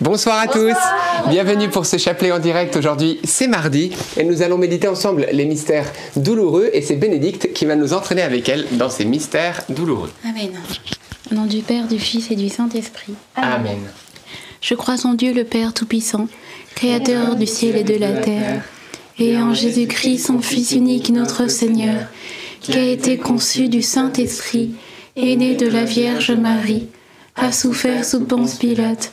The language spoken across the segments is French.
Bonsoir à tous, bienvenue pour ce chapelet en direct. Aujourd'hui, c'est mardi et nous allons méditer ensemble les mystères douloureux et c'est Bénédicte qui va nous entraîner avec elle dans ces mystères douloureux. Amen. Au nom du Père, du Fils et du Saint-Esprit. Amen. Je crois en Dieu le Père Tout-Puissant, Créateur du ciel et de la terre, et en Jésus-Christ, son Fils unique, notre Seigneur, qui a été conçu du Saint-Esprit, et né de la Vierge Marie, a souffert sous Ponce Pilate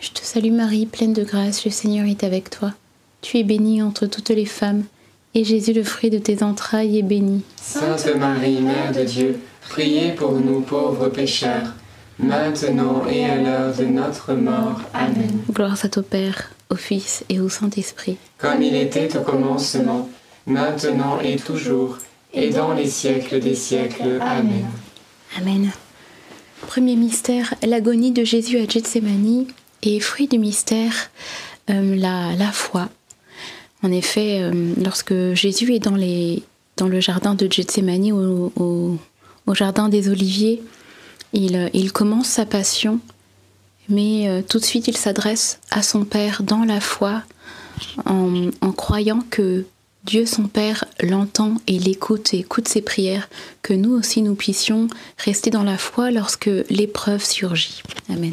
Je te salue Marie, pleine de grâce, le Seigneur est avec toi. Tu es bénie entre toutes les femmes, et Jésus, le fruit de tes entrailles, est béni. Sainte Marie, Mère de Dieu, priez pour nous pauvres pécheurs, maintenant et à l'heure de notre mort. Amen. Gloire à ton Père, au Fils et au Saint-Esprit. Comme il était au commencement, maintenant et toujours, et dans les siècles des siècles. Amen. Amen. Premier mystère, l'agonie de Jésus à Gethsemane et fruit du mystère, euh, la, foi. En effet, euh, lorsque Jésus est dans, le jardin de Gethsemane, au, jardin des Oliviers, il, il, commence sa passion, mais euh, tout de suite il s'adresse à son Père dans la foi, en, en croyant que Dieu son Père l'entend et l'écoute et écoute ses prières, que nous aussi nous puissions rester dans la foi lorsque l'épreuve surgit. Amen.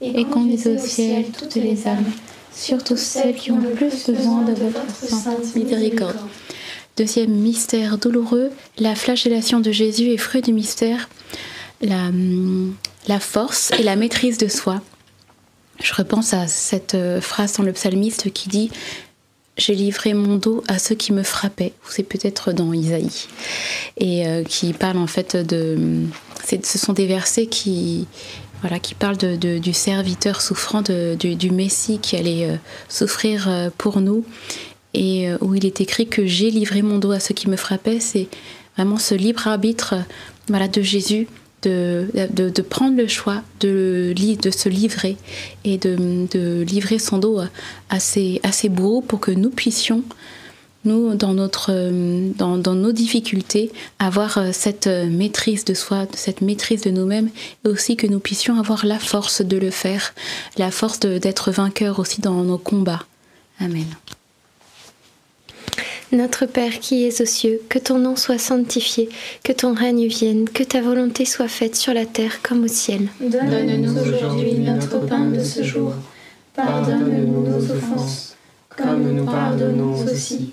Et conduisez au ciel toutes les âmes, surtout celles qui ont le plus besoin de votre sainte miséricorde. Deuxième mystère douloureux, la flagellation de Jésus et fruit du mystère, la, force et la maîtrise de soi. Je repense à cette euh, phrase dans le psalmiste qui dit J'ai livré mon dos à ceux qui me frappaient. C'est peut-être dans Isaïe. Et euh, qui parle en fait de. Ce sont des versets qui, voilà, qui de- du serviteur souffrant, du, Messie qui allait euh, souffrir euh, pour nous. Et euh, où il est écrit que j'ai livré mon dos à ceux qui me frappaient. C'est vraiment ce libre arbitre voilà, de Jésus de, de, prendre le choix de, de se livrer et de, livrer son dos à, à ses, à ses bourreaux pour que nous puissions, nous, dans, notre, euh, dans, dans nos difficultés, avoir euh, cette euh, maîtrise de soi, cette maîtrise de nous-mêmes, et aussi que nous puissions avoir la force de le faire, la force de- d'être vainqueurs aussi dans nos combats. Amen. Notre Père qui es aux cieux, que ton nom soit sanctifié, que ton règne vienne, que ta volonté soit faite sur la terre comme au ciel. Donne-nous aujourd'hui notre pain de ce jour. Pardonne-nous nos offenses, comme nous pardonnons aussi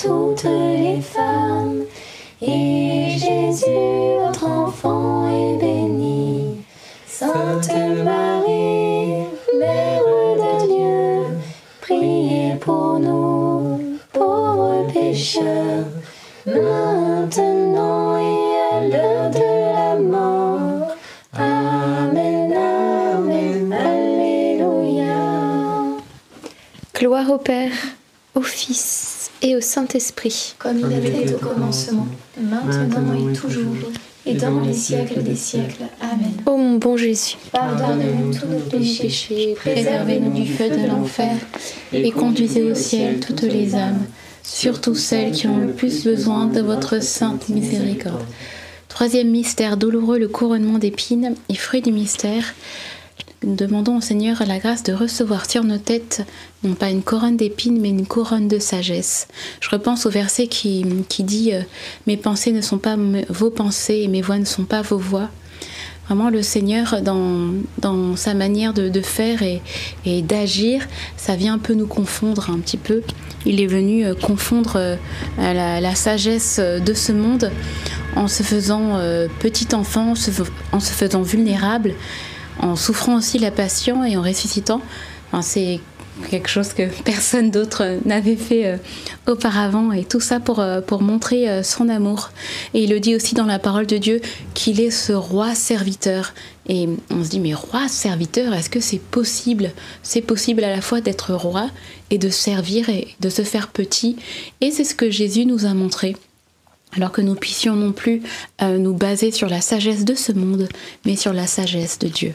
toutes les femmes. Et Jésus, votre enfant, est béni. Sainte Marie, Mère de Dieu, priez pour nous, pauvres pécheurs, maintenant et à l'heure de la mort. Amen, Amen, Alléluia. Gloire au Père, au Fils et au Saint-Esprit. Comme il était au commencement, maintenant et toujours, et dans les siècles des siècles. Amen. Ô mon bon Jésus, Pardonne-nous tous nos péchés, préservez-nous du feu de l'enfer, et conduisez au ciel toutes les âmes, surtout celles qui ont le plus besoin de votre sainte miséricorde. Troisième mystère douloureux, le couronnement d'épines et fruit du mystère. Demandons au Seigneur la grâce de recevoir sur nos têtes, non pas une couronne d'épines, mais une couronne de sagesse. Je repense au verset qui, qui dit euh, Mes pensées ne sont pas vos pensées et mes voix ne sont pas vos voix. Vraiment, le Seigneur, dans, dans sa manière de, de faire et, et d'agir, ça vient un peu nous confondre un petit peu. Il est venu euh, confondre euh, la, la sagesse de ce monde en se faisant petit enfant, en se faisant vulnérable, en souffrant aussi la passion et en ressuscitant. C'est quelque chose que personne d'autre n'avait fait euh, auparavant et tout ça pour, euh, pour montrer euh, son amour. Et il le dit aussi dans la parole de Dieu qu'il est ce roi serviteur. Et on se dit mais roi serviteur, est-ce que c'est possible? C'est possible à la fois d'être roi et de servir et de se faire petit. Et c'est ce que Jésus nous a montré alors que nous puissions non plus nous baser sur la sagesse de ce monde, mais sur la sagesse de Dieu.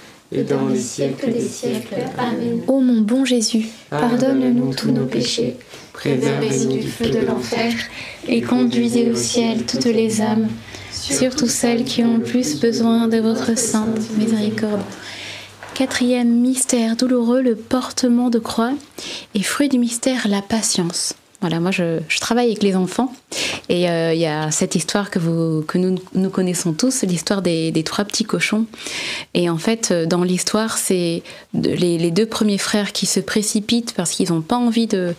et dans les siècles des siècles. Amen. Ô mon bon Jésus, Pardonne-nous tous nos péchés, préservez-nous du feu de l'enfer, et conduisez au ciel toutes les âmes, surtout celles qui ont le plus besoin de votre sainte miséricorde. Quatrième mystère douloureux, le portement de croix. Et fruit du mystère, la patience. Voilà, moi je, travaille avec les enfants et euh, il y a cette histoire que, nous, connaissons tous, l'histoire des, trois petits cochons. Et en fait, euh, dans l'histoire, c'est les, deux premiers frères qui se précipitent parce qu'ils n'ont pas envie de,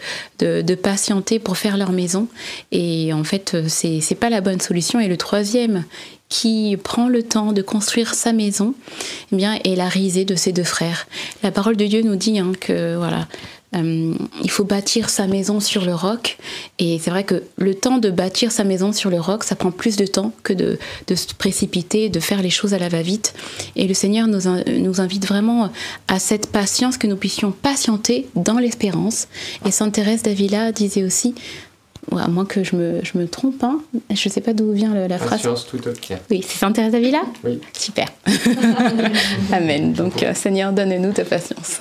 patienter pour faire leur maison. Et en fait, euh, c'est c'est pas la bonne solution. Et le troisième qui prend le temps de construire sa maison, eh bien, est la risée de ses deux frères. La parole de Dieu nous dit hein, que voilà, euh, il faut bâtir sa maison sur le roc. Et c'est vrai que le temps de bâtir sa maison sur le roc, ça prend plus de temps que de, de se précipiter, de faire les choses à la va-vite. Et le Seigneur nous, in- nous invite vraiment à cette patience, que nous puissions patienter dans l'espérance. Et Sainte Thérèse d'Avila disait aussi, à moins que je me, je me trompe, hein, je ne sais pas d'où vient le- la phrase. Patience tout. Oui, c'est Sainte Thérèse d'Avila? Oui. Super. Amen. Donc, euh, Seigneur, donne-nous ta patience.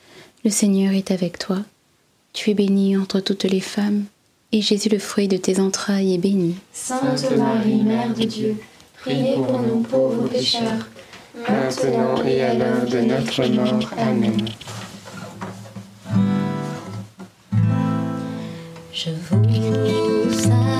le Seigneur est avec toi. Tu es bénie entre toutes les femmes, et Jésus, le fruit de tes entrailles, est béni. Sainte Marie, Mère de Dieu, priez pour nous pauvres pécheurs, maintenant et à l'heure de notre mort. Amen. Je vous salue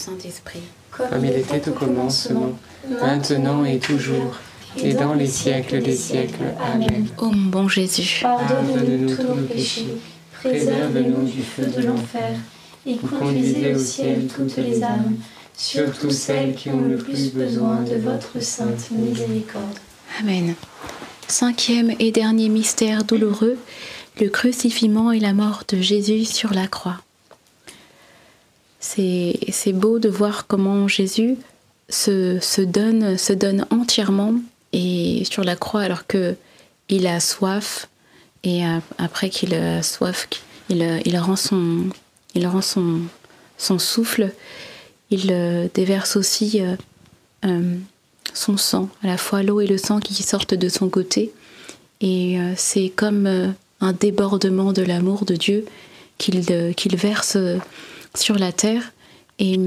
Saint-Esprit. Comme il était au commencement, maintenant et toujours, et dans les siècles des siècles. Amen. Ô mon bon Jésus, Pardonne-nous tous nos péchés, préserve-nous du feu de l'enfer, et conduisez au ciel toutes les âmes, surtout celles qui ont le plus besoin de votre sainte miséricorde. Amen. Cinquième et dernier mystère douloureux, le crucifiement et la mort de Jésus sur la croix. C'est beau de voir comment Jésus se, se donne, se donne entièrement et sur la croix alors que il a soif et euh, après qu'il a soif, il, il rend son, il rend son, son souffle, il euh, déverse aussi euh, son sang, à la fois l'eau et le sang qui sortent de son côté. Et c'est comme un débordement de l'amour de Dieu qu'il verse sur la terre. Et,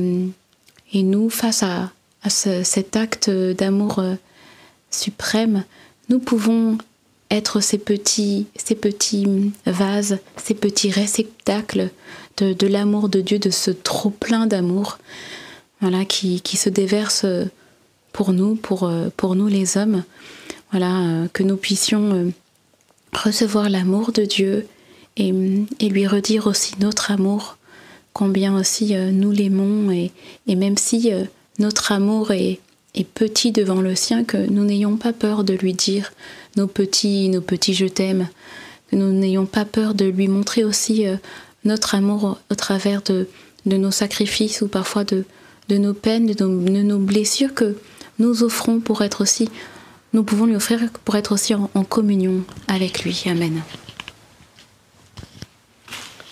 et nous, face à, à ce- cet acte d'amour euh, suprême, nous pouvons être ces petits, ces petits vases, ces petits réceptacles de, de l'amour de Dieu, de ce trop plein d'amour, voilà, qui, qui se déverse pour nous, pour, pour nous les hommes. Voilà, euh, que nous puissions euh, recevoir l'amour de Dieu et, et lui redire aussi notre amour, combien aussi euh, nous l'aimons et, et même si euh, notre amour est, est petit devant le sien, que nous n'ayons pas peur de lui dire nos petits, nos petits je t'aime, que nous n'ayons pas peur de lui montrer aussi euh, notre amour au travers de, de nos sacrifices ou parfois de, de nos peines, de nos, blessures que nous offrons pour être aussi, nous pouvons lui offrir pour être aussi en communion avec lui. Amen.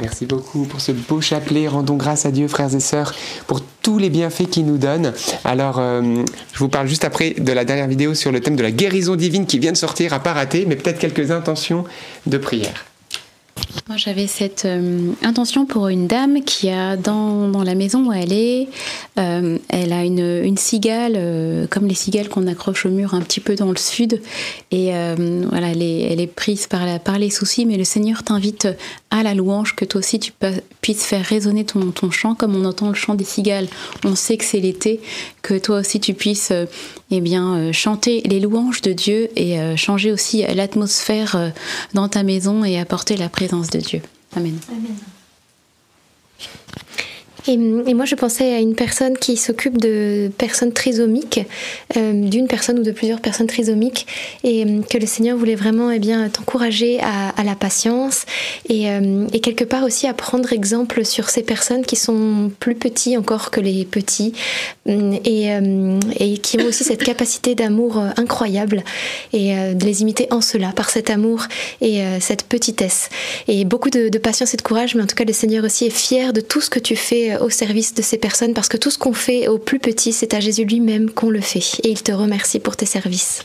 Merci beaucoup pour ce beau chapelet. Rendons grâce à Dieu, frères et sœurs, pour tous les bienfaits qu'il nous donne. Alors, euh, je vous parle juste après de la dernière vidéo sur le thème de la guérison divine qui vient de sortir, à pas rater, mais peut-être quelques intentions de prière. Moi, j'avais cette euh, intention pour une dame qui a dans, la maison où elle est, euh, elle a une, cigale, euh, comme les cigales qu'on accroche au mur un petit peu dans le sud. Et voilà, elle est, prise par, les soucis, mais le Seigneur t'invite à la louange, que toi aussi tu puisses faire résonner ton, chant comme on entend le chant des cigales. On sait que c'est l'été, que toi aussi tu puisses eh bien, euh, chanter les louanges de Dieu et euh, changer aussi l'atmosphère euh, dans ta maison et apporter la présence de Dieu. Amen. Amen. Et, moi, je pensais à une personne qui s'occupe de personnes trisomiques, euh, d'une personne ou de plusieurs personnes trisomiques, et euh, que le Seigneur voulait vraiment eh bien, t'encourager à, la patience et, euh, et quelque part aussi à prendre exemple sur ces personnes qui sont plus petits encore que les petits hum, et, qui ont aussi cette capacité d'amour incroyable et de les imiter en cela, par cet amour et cette petitesse. Et beaucoup de, patience et de courage, mais en tout cas, le Seigneur aussi est fier de tout ce que tu fais au service de ces personnes, parce que tout ce qu'on fait au plus petit, c'est à Jésus lui-même qu'on le fait. Et il te remercie pour tes services.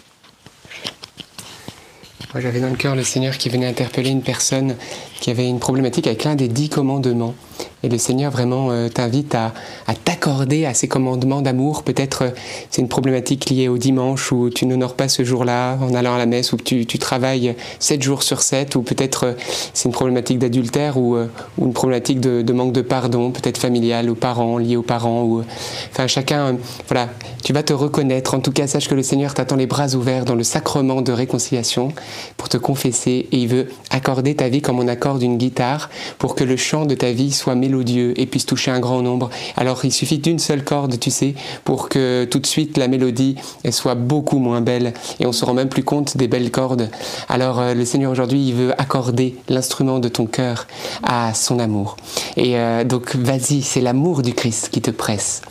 J'avais dans le cœur le Seigneur qui venait interpeller une personne qui avait une problématique avec l'un des dix commandements. Et le Seigneur vraiment euh, t'invite à, t'accorder à ces commandements d'amour. Peut-être euh, c'est une problématique liée au dimanche où tu n'honores pas ce jour-là en allant à la messe, ou tu, tu travailles sept jours sur sept, ou peut-être euh, c'est une problématique d'adultère ou, une problématique de, de manque de pardon, peut-être familiale aux parents, liée aux parents. Ou, enfin, chacun, voilà, tu vas te reconnaître. En tout cas, sache que le Seigneur t'attend les bras ouverts dans le sacrement de réconciliation pour te confesser et il veut accorder ta vie comme on accorde une guitare pour que le chant de ta vie soit mélodieux et puisse toucher un grand nombre. Alors il suffit d'une seule corde, tu sais, pour que tout de suite la mélodie elle soit beaucoup moins belle et on se rend même plus compte des belles cordes. Alors euh, le Seigneur aujourd'hui il veut accorder l'instrument de ton cœur à son amour. Et euh, donc vas-y, c'est l'amour du Christ qui te presse.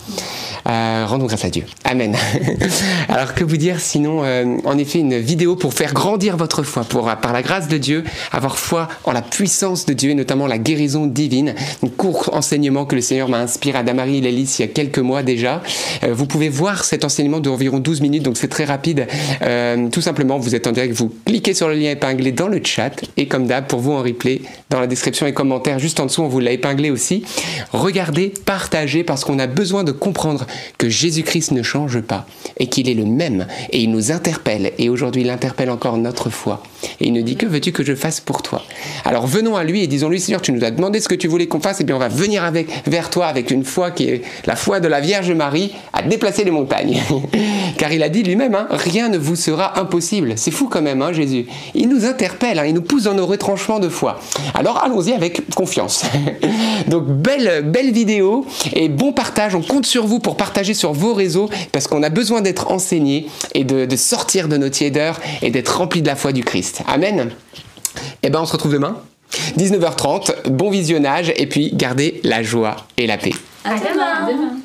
Euh, rendons grâce à Dieu. Amen. Alors que vous dire sinon, en effet, une vidéo pour faire grandir votre foi, pour par la grâce de Dieu avoir foi en la puissance de Dieu et notamment la guérison divine. Un court enseignement que le Seigneur m'a inspiré à Damary et Lélis il y a quelques mois déjà. Euh, vous pouvez voir cet enseignement d'environ 12 minutes, donc c'est très rapide. Euh, tout simplement, vous êtes en direct, vous cliquez sur le lien épinglé dans le chat et comme d'hab, pour vous en replay, dans la description et commentaires juste en dessous, on vous l'a épinglé aussi. Regardez, partagez parce qu'on a besoin de comprendre que Jésus-Christ ne change pas et qu'il est le même et il nous interpelle et aujourd'hui il interpelle encore notre foi et il nous dit que veux-tu que je fasse pour toi? Alors venons à lui et disons-lui Seigneur tu nous as demandé ce que tu voulais qu'on fasse et bien on va venir avec, vers toi avec une foi qui est la foi de la Vierge Marie à déplacer les montagnes. Car il a dit lui-même hein, rien ne vous sera impossible. C'est fou quand même hein, Jésus. Il nous interpelle hein, il nous pousse dans nos retranchements de foi. Alors allons-y avec confiance. Donc belle, belle vidéo et bon partage. On compte sur vous pour partager sur vos réseaux parce qu'on a besoin d'être enseigné et de, de sortir de nos tiédeurs et d'être rempli de la foi du Christ. Amen. Et ben on se retrouve demain, 19h30, bon visionnage et puis gardez la joie et la paix. À demain.